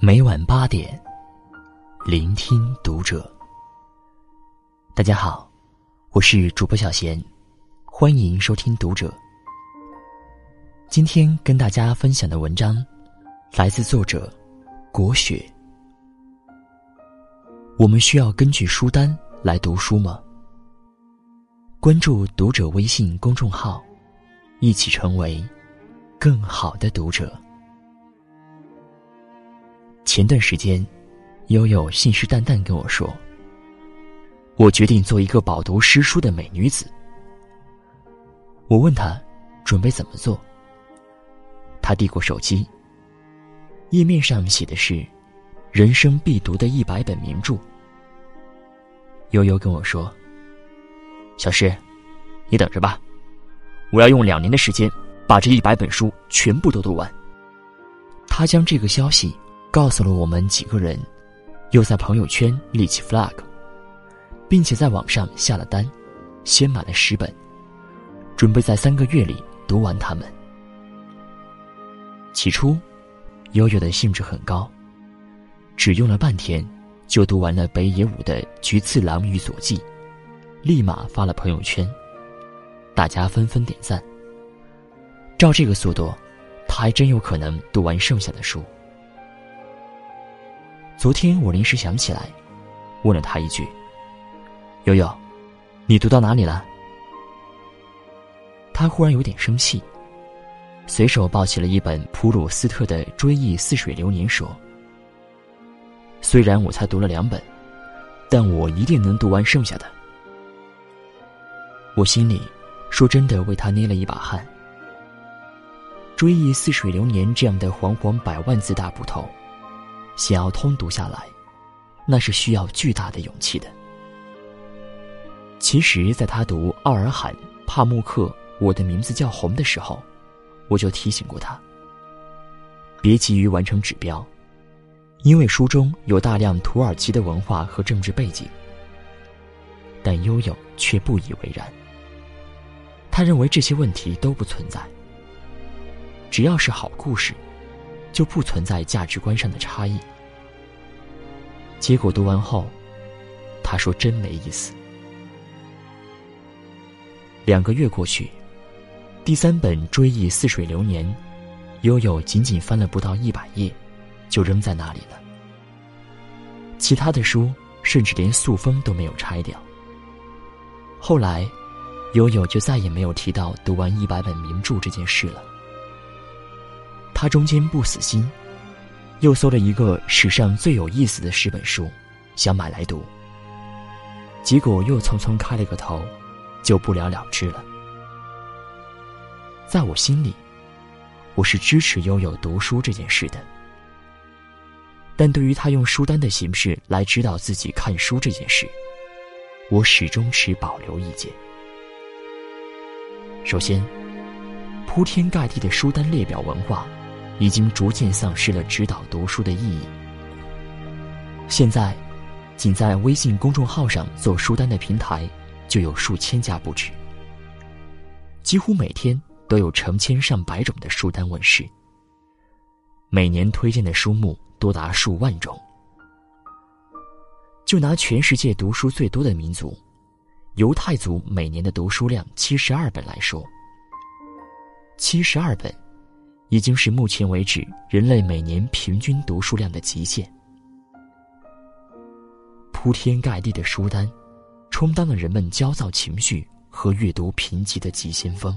每晚八点，聆听读者。大家好，我是主播小贤，欢迎收听读者。今天跟大家分享的文章来自作者国雪。我们需要根据书单来读书吗？关注读者微信公众号，一起成为更好的读者。前段时间，悠悠信誓旦旦跟我说：“我决定做一个饱读诗书的美女子。”我问他准备怎么做。他递过手机，页面上写的是“人生必读的一百本名著”。悠悠跟我说：“小诗，你等着吧，我要用两年的时间把这一百本书全部都读完。”他将这个消息。告诉了我们几个人，又在朋友圈立起 flag，并且在网上下了单，先买了十本，准备在三个月里读完它们。起初，悠悠的兴致很高，只用了半天，就读完了北野武的《菊次郎与佐纪》，立马发了朋友圈，大家纷纷点赞。照这个速度，他还真有可能读完剩下的书。昨天我临时想起来，问了他一句：“悠悠，你读到哪里了？”他忽然有点生气，随手抱起了一本普鲁斯特的《追忆似水流年》，说：“虽然我才读了两本，但我一定能读完剩下的。”我心里说真的为他捏了一把汗。《追忆似水流年》这样的煌煌百万字大部头。想要通读下来，那是需要巨大的勇气的。其实，在他读奥尔罕·帕慕克《我的名字叫红》的时候，我就提醒过他：别急于完成指标，因为书中有大量土耳其的文化和政治背景。但悠悠却不以为然，他认为这些问题都不存在，只要是好故事。就不存在价值观上的差异。结果读完后，他说：“真没意思。”两个月过去，第三本《追忆似水流年》，悠悠仅仅翻了不到一百页，就扔在那里了。其他的书甚至连塑封都没有拆掉。后来，悠悠就再也没有提到读完一百本名著这件事了。他中间不死心，又搜了一个史上最有意思的十本书，想买来读。结果又匆匆开了个头，就不了了之了。在我心里，我是支持悠悠读书这件事的。但对于他用书单的形式来指导自己看书这件事，我始终持保留意见。首先，铺天盖地的书单列表文化。已经逐渐丧失了指导读书的意义。现在，仅在微信公众号上做书单的平台就有数千家不止，几乎每天都有成千上百种的书单问世，每年推荐的书目多达数万种。就拿全世界读书最多的民族——犹太族每年的读书量七十二本来说，七十二本。已经是目前为止人类每年平均读书量的极限。铺天盖地的书单，充当了人们焦躁情绪和阅读贫瘠的急先锋。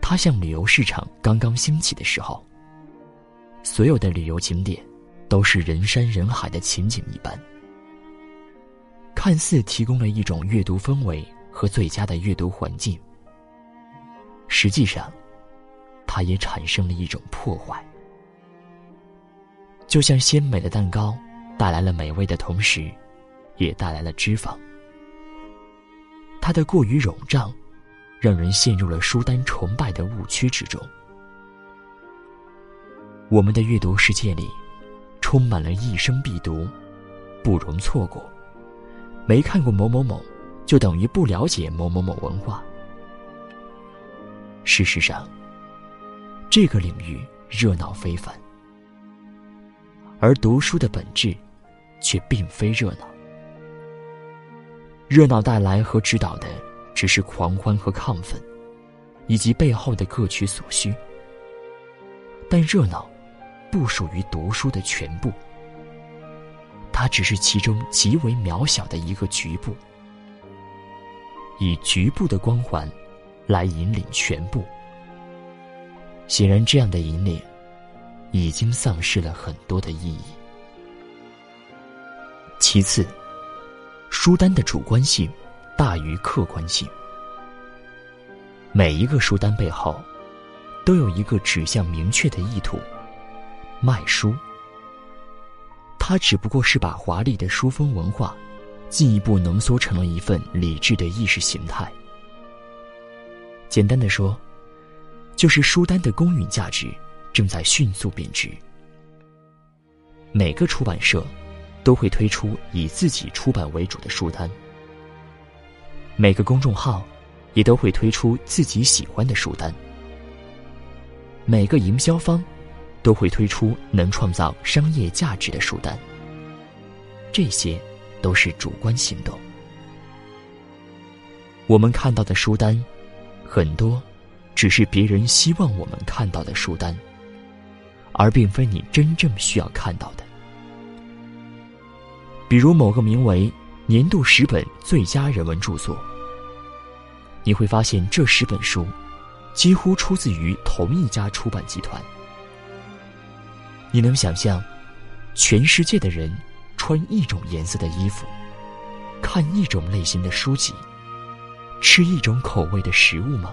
它像旅游市场刚刚兴起的时候，所有的旅游景点都是人山人海的情景一般，看似提供了一种阅读氛围和最佳的阅读环境，实际上。它也产生了一种破坏，就像鲜美的蛋糕带来了美味的同时，也带来了脂肪。它的过于冗胀，让人陷入了书单崇拜的误区之中。我们的阅读世界里，充满了一生必读、不容错过、没看过某某某，就等于不了解某某某文化。事实上，这个领域热闹非凡，而读书的本质却并非热闹。热闹带来和指导的只是狂欢和亢奋，以及背后的各取所需。但热闹不属于读书的全部，它只是其中极为渺小的一个局部，以局部的光环来引领全部。显然，这样的引领已经丧失了很多的意义。其次，书单的主观性大于客观性，每一个书单背后。都有一个指向明确的意图，卖书。它只不过是把华丽的书风文化，进一步浓缩成了一份理智的意识形态。简单的说，就是书单的公允价值正在迅速贬值。每个出版社都会推出以自己出版为主的书单，每个公众号也都会推出自己喜欢的书单。每个营销方都会推出能创造商业价值的书单，这些都是主观行动。我们看到的书单，很多只是别人希望我们看到的书单，而并非你真正需要看到的。比如某个名为“年度十本最佳人文著作”，你会发现这十本书。几乎出自于同一家出版集团。你能想象，全世界的人穿一种颜色的衣服，看一种类型的书籍，吃一种口味的食物吗？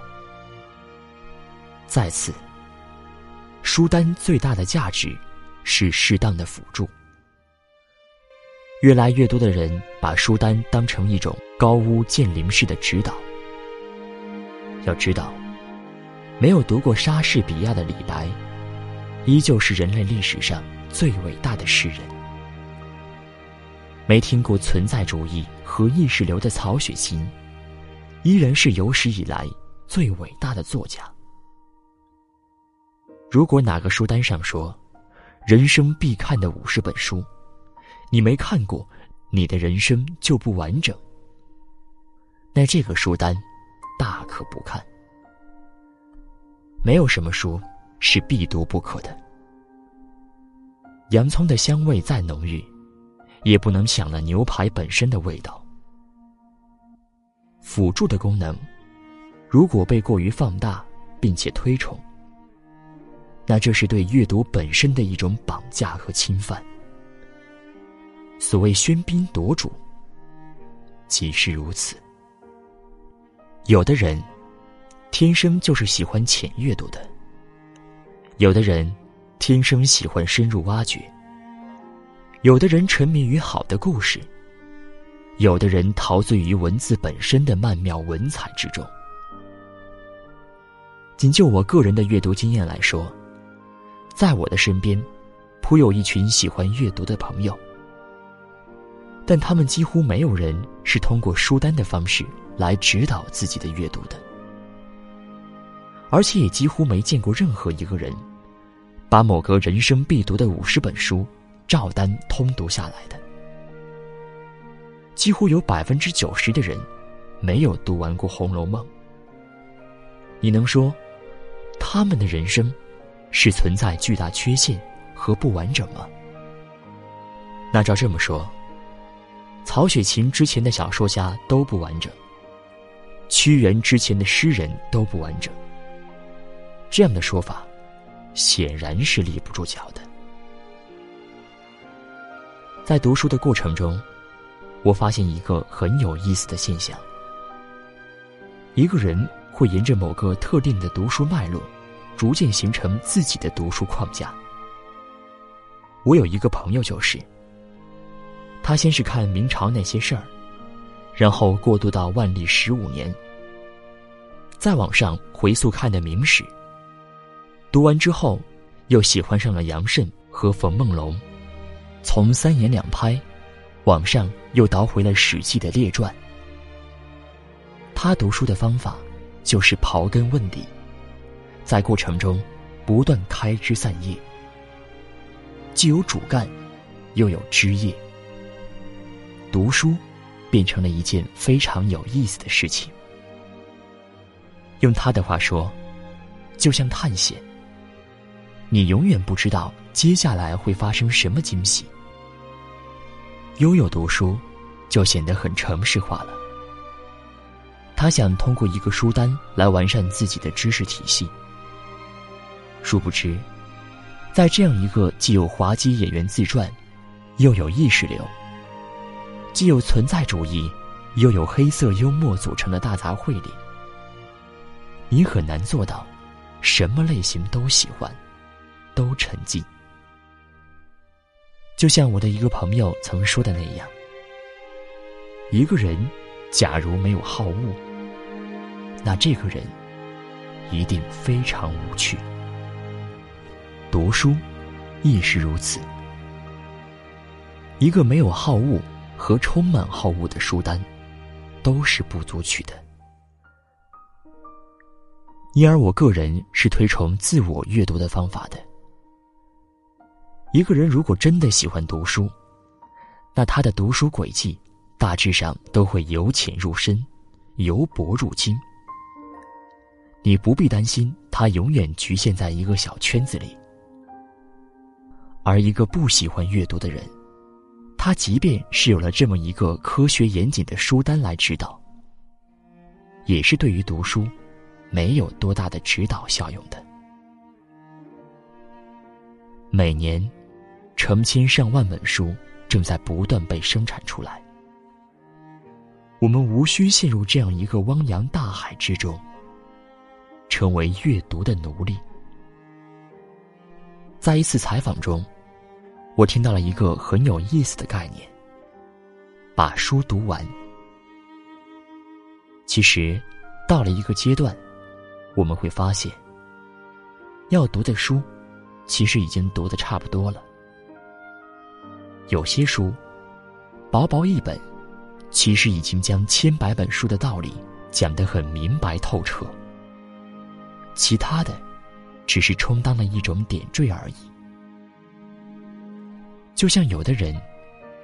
再次，书单最大的价值是适当的辅助。越来越多的人把书单当成一种高屋建瓴式的指导。要知道。没有读过莎士比亚的李白，依旧是人类历史上最伟大的诗人；没听过存在主义和意识流的曹雪芹，依然是有史以来最伟大的作家。如果哪个书单上说“人生必看的五十本书”，你没看过，你的人生就不完整，那这个书单大可不看。没有什么书是必读不可的。洋葱的香味再浓郁，也不能抢了牛排本身的味道。辅助的功能，如果被过于放大并且推崇，那这是对阅读本身的一种绑架和侵犯。所谓喧宾夺主，即是如此。有的人。天生就是喜欢浅阅读的。有的人天生喜欢深入挖掘，有的人沉迷于好的故事，有的人陶醉于文字本身的曼妙文采之中。仅就我个人的阅读经验来说，在我的身边，颇有一群喜欢阅读的朋友，但他们几乎没有人是通过书单的方式来指导自己的阅读的。而且也几乎没见过任何一个人，把某个人生必读的五十本书照单通读下来的。几乎有百分之九十的人，没有读完过《红楼梦》。你能说，他们的人生是存在巨大缺陷和不完整吗？那照这么说，曹雪芹之前的小说家都不完整，屈原之前的诗人都不完整。这样的说法，显然是立不住脚的。在读书的过程中，我发现一个很有意思的现象：一个人会沿着某个特定的读书脉络，逐渐形成自己的读书框架。我有一个朋友就是，他先是看明朝那些事儿，然后过渡到万历十五年，再往上回溯看的明史。读完之后，又喜欢上了杨慎和冯梦龙，从三言两拍，往上又倒回了《史记》的列传。他读书的方法，就是刨根问底，在过程中不断开枝散叶，既有主干，又有枝叶。读书变成了一件非常有意思的事情。用他的话说，就像探险。你永远不知道接下来会发生什么惊喜。悠悠读书，就显得很城市化了。他想通过一个书单来完善自己的知识体系。殊不知，在这样一个既有滑稽演员自传，又有意识流，既有存在主义，又有黑色幽默组成的大杂烩里，你很难做到什么类型都喜欢。都沉浸，就像我的一个朋友曾说的那样：一个人假如没有好恶，那这个人一定非常无趣。读书亦是如此。一个没有好恶和充满好恶的书单，都是不足取的。因而，我个人是推崇自我阅读的方法的。一个人如果真的喜欢读书，那他的读书轨迹大致上都会由浅入深，由薄入精。你不必担心他永远局限在一个小圈子里。而一个不喜欢阅读的人，他即便是有了这么一个科学严谨的书单来指导，也是对于读书没有多大的指导效用的。每年。成千上万本书正在不断被生产出来，我们无需陷入这样一个汪洋大海之中，成为阅读的奴隶。在一次采访中，我听到了一个很有意思的概念：把书读完。其实，到了一个阶段，我们会发现，要读的书，其实已经读的差不多了。有些书，薄薄一本，其实已经将千百本书的道理讲得很明白透彻。其他的，只是充当了一种点缀而已。就像有的人，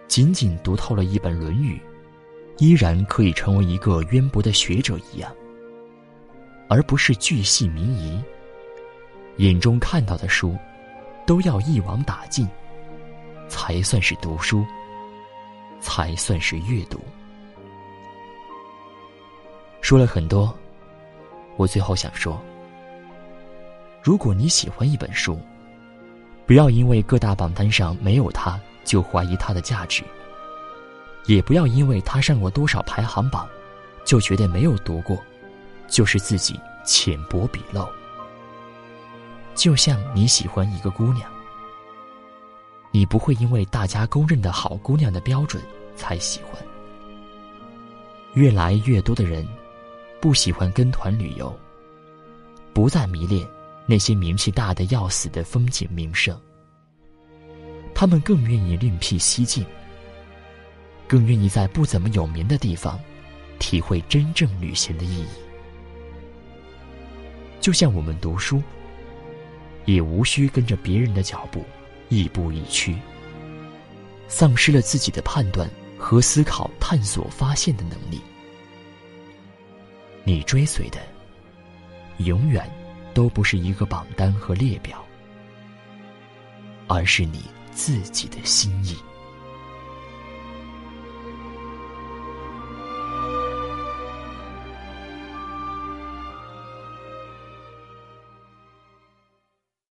仅仅读透了一本《论语》，依然可以成为一个渊博的学者一样，而不是巨细靡遗。眼中看到的书，都要一网打尽。才算是读书，才算是阅读。说了很多，我最后想说：如果你喜欢一本书，不要因为各大榜单上没有它就怀疑它的价值，也不要因为它上过多少排行榜，就觉得没有读过，就是自己浅薄鄙陋。就像你喜欢一个姑娘。你不会因为大家公认的好姑娘的标准才喜欢。越来越多的人不喜欢跟团旅游，不再迷恋那些名气大的要死的风景名胜。他们更愿意另辟蹊径，更愿意在不怎么有名的地方体会真正旅行的意义。就像我们读书，也无需跟着别人的脚步。亦步亦趋，丧失了自己的判断和思考、探索、发现的能力。你追随的，永远都不是一个榜单和列表，而是你自己的心意。